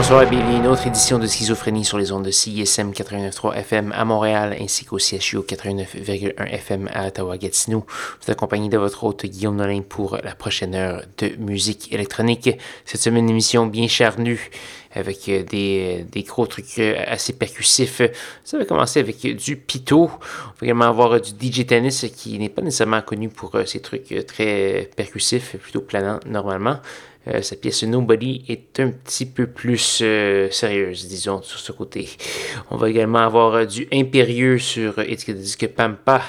Bonsoir et bienvenue à une autre édition de Schizophrénie sur les ondes de CISM 89.3 FM à Montréal ainsi qu'au CHU 89.1 FM à Ottawa-Gatineau. Vous êtes accompagné de votre hôte Guillaume Nolin pour la prochaine heure de musique électronique. Cette semaine, une émission bien charnue avec euh, des, des, gros trucs euh, assez percussifs. Ça va commencer avec du Pito. On va également avoir du DJ Tennis qui n'est pas nécessairement connu pour euh, ces trucs très percussifs, plutôt planants normalement. Euh, sa pièce Nobody est un petit peu plus euh, sérieuse, disons, sur ce côté. On va également avoir euh, du Impérieux sur étiquette de disque Pampa,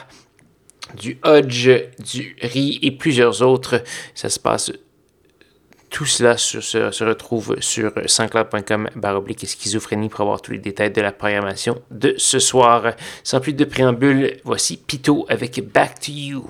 du Hodge, du Ri et plusieurs autres. Ça se passe tout cela se, retrouve sur sanscloud.com baroblique schizophrénie pour avoir tous les détails de la programmation de ce soir. Sans plus de préambule, voici Pito avec Back to You.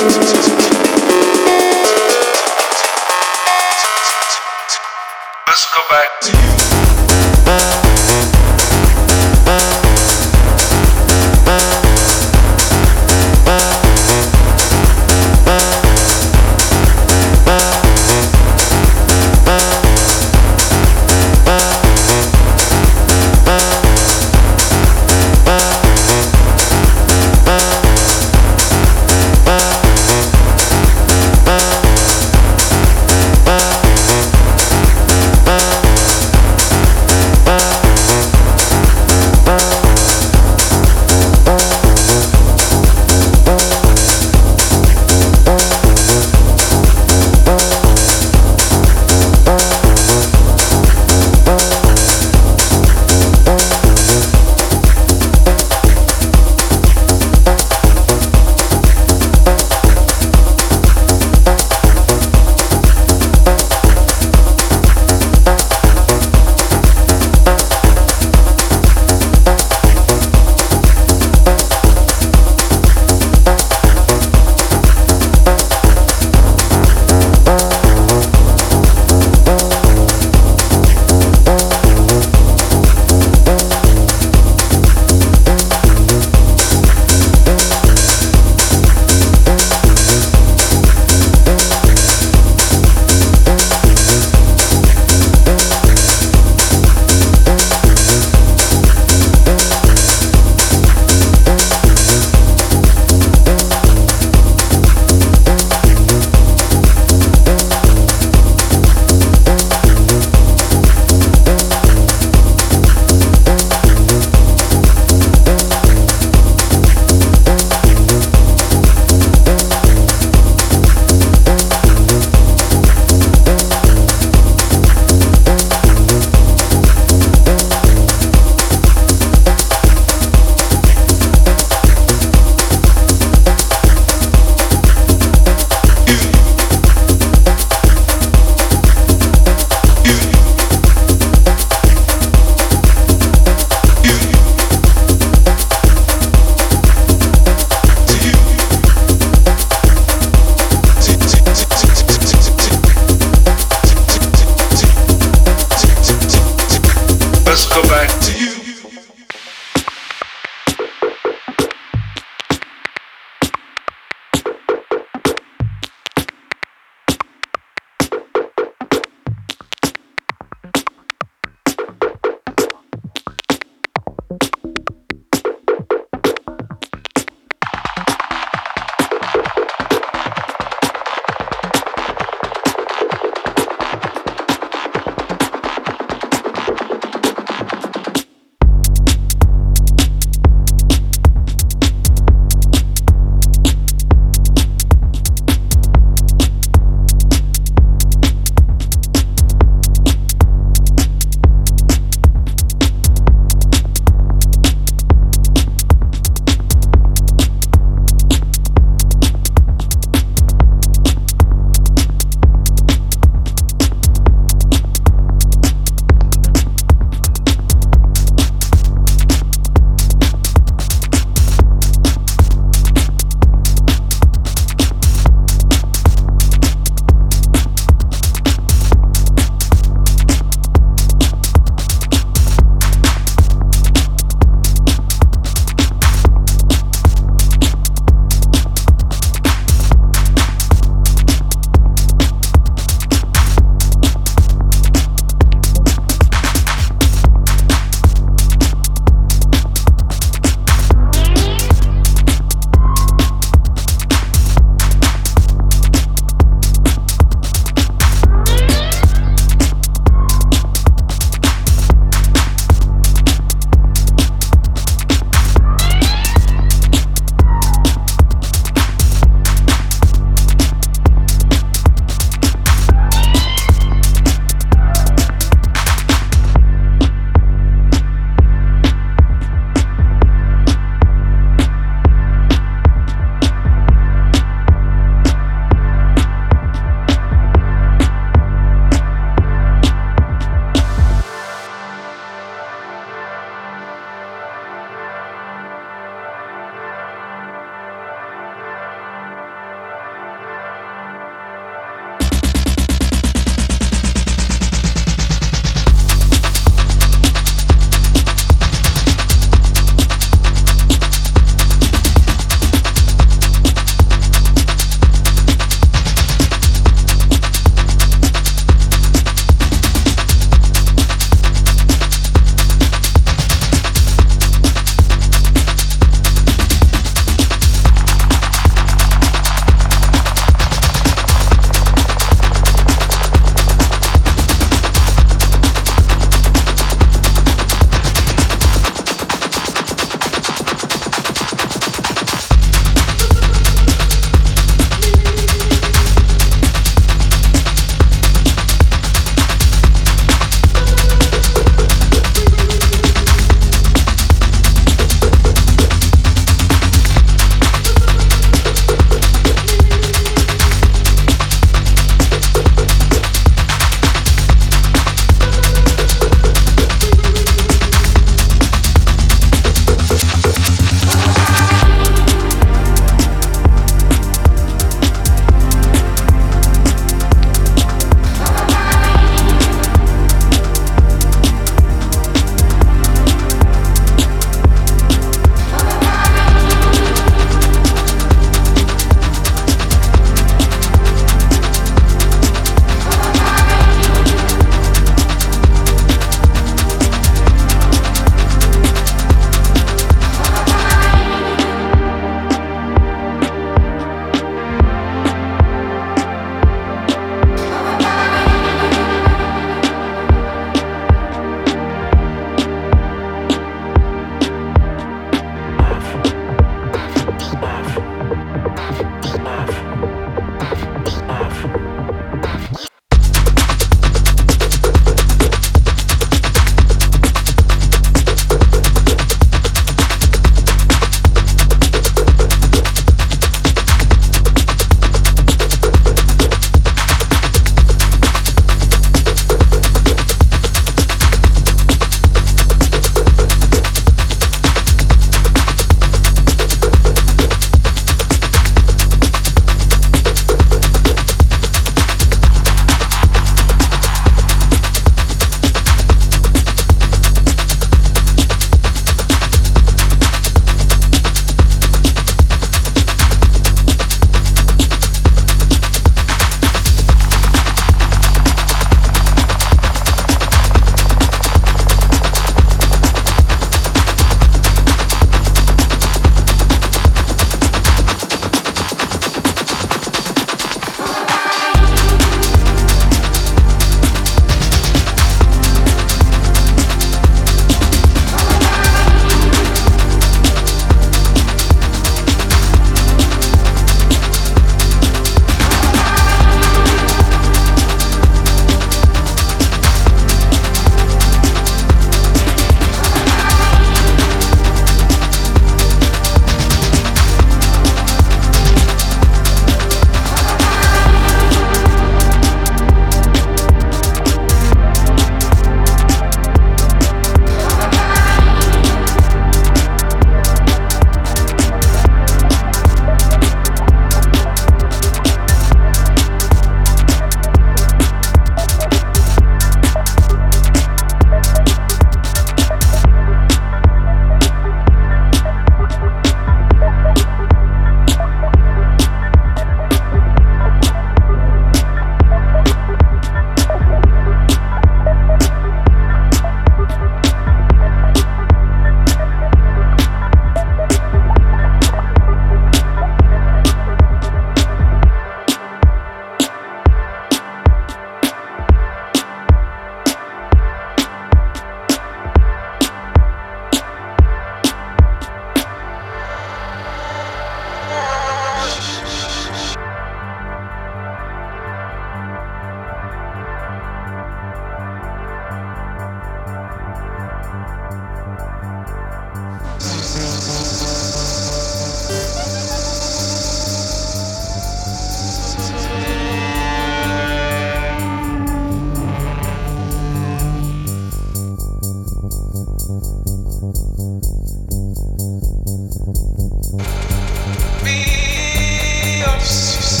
Peace.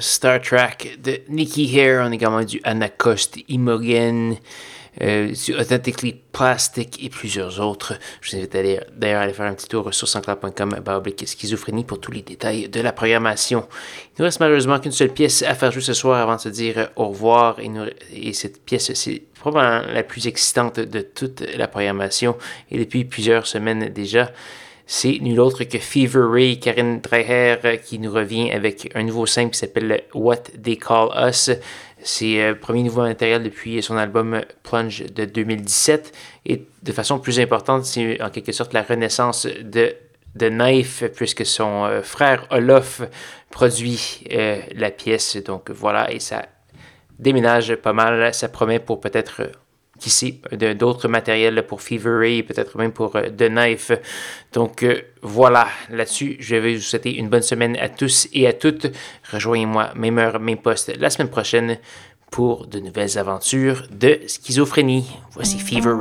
Star Trek de Nicky Hare. On a également du Anacoste Imogen, euh, du Authentically Plastic et plusieurs autres. Je vous invite d'ailleurs à aller faire un petit tour sur sanscloud.com schizophrénie pour tous les détails de la programmation. Il nous reste malheureusement qu'une seule pièce à faire jouer ce soir avant de se dire au revoir. Et, cette pièce, c'est probablement la plus excitante de toute la programmation et depuis plusieurs semaines déjà. C'est nul autre que Fever Ray, Karine Dreher, qui nous revient avec un nouveau single qui s'appelle What They Call Us. C'est euh, premier nouveau matériel depuis son album Plunge de 2017. Et de façon plus importante, c'est en quelque sorte la renaissance de The Knife, puisque son euh, frère Olof produit euh, la pièce. Donc voilà, et ça déménage pas mal. Ça promet pour peut-être qui sait, d'autres matériels pour Fever et peut-être même pour euh, The Knife. Donc euh, voilà, là-dessus, je vais vous souhaiter une bonne semaine à tous et à toutes. Rejoignez-moi, même heure, même poste, la semaine prochaine pour de nouvelles aventures de schizophrénie. Voici Fever